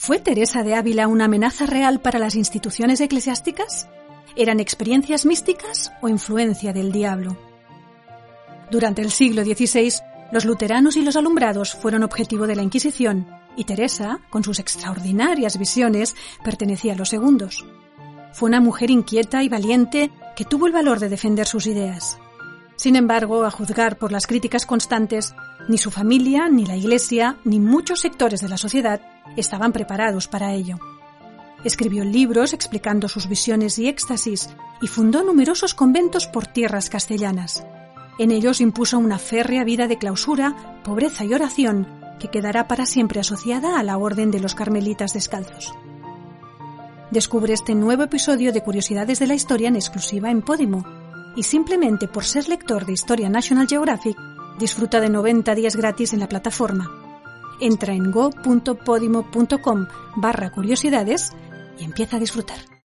¿Fue Teresa de Ávila una amenaza real para las instituciones eclesiásticas? ¿Eran experiencias místicas o influencia del diablo? Durante el siglo XVI, los luteranos y los alumbrados fueron objetivo de la Inquisición y Teresa, con sus extraordinarias visiones, pertenecía a los segundos. Fue una mujer inquieta y valiente que tuvo el valor de defender sus ideas. Sin embargo, a juzgar por las críticas constantes, ni su familia, ni la Iglesia, ni muchos sectores de la sociedad estaban preparados para ello. Escribió libros explicando sus visiones y éxtasis y fundó numerosos conventos por tierras castellanas. En ellos impuso una férrea vida de clausura, pobreza y oración que quedará para siempre asociada a la Orden de los Carmelitas Descalzos. Descubre este nuevo episodio de Curiosidades de la Historia en exclusiva en Podimo y simplemente por ser lector de Historia National Geographic disfruta de 90 días gratis en la plataforma. Entra en go.podimo.com barra curiosidades y empieza a disfrutar.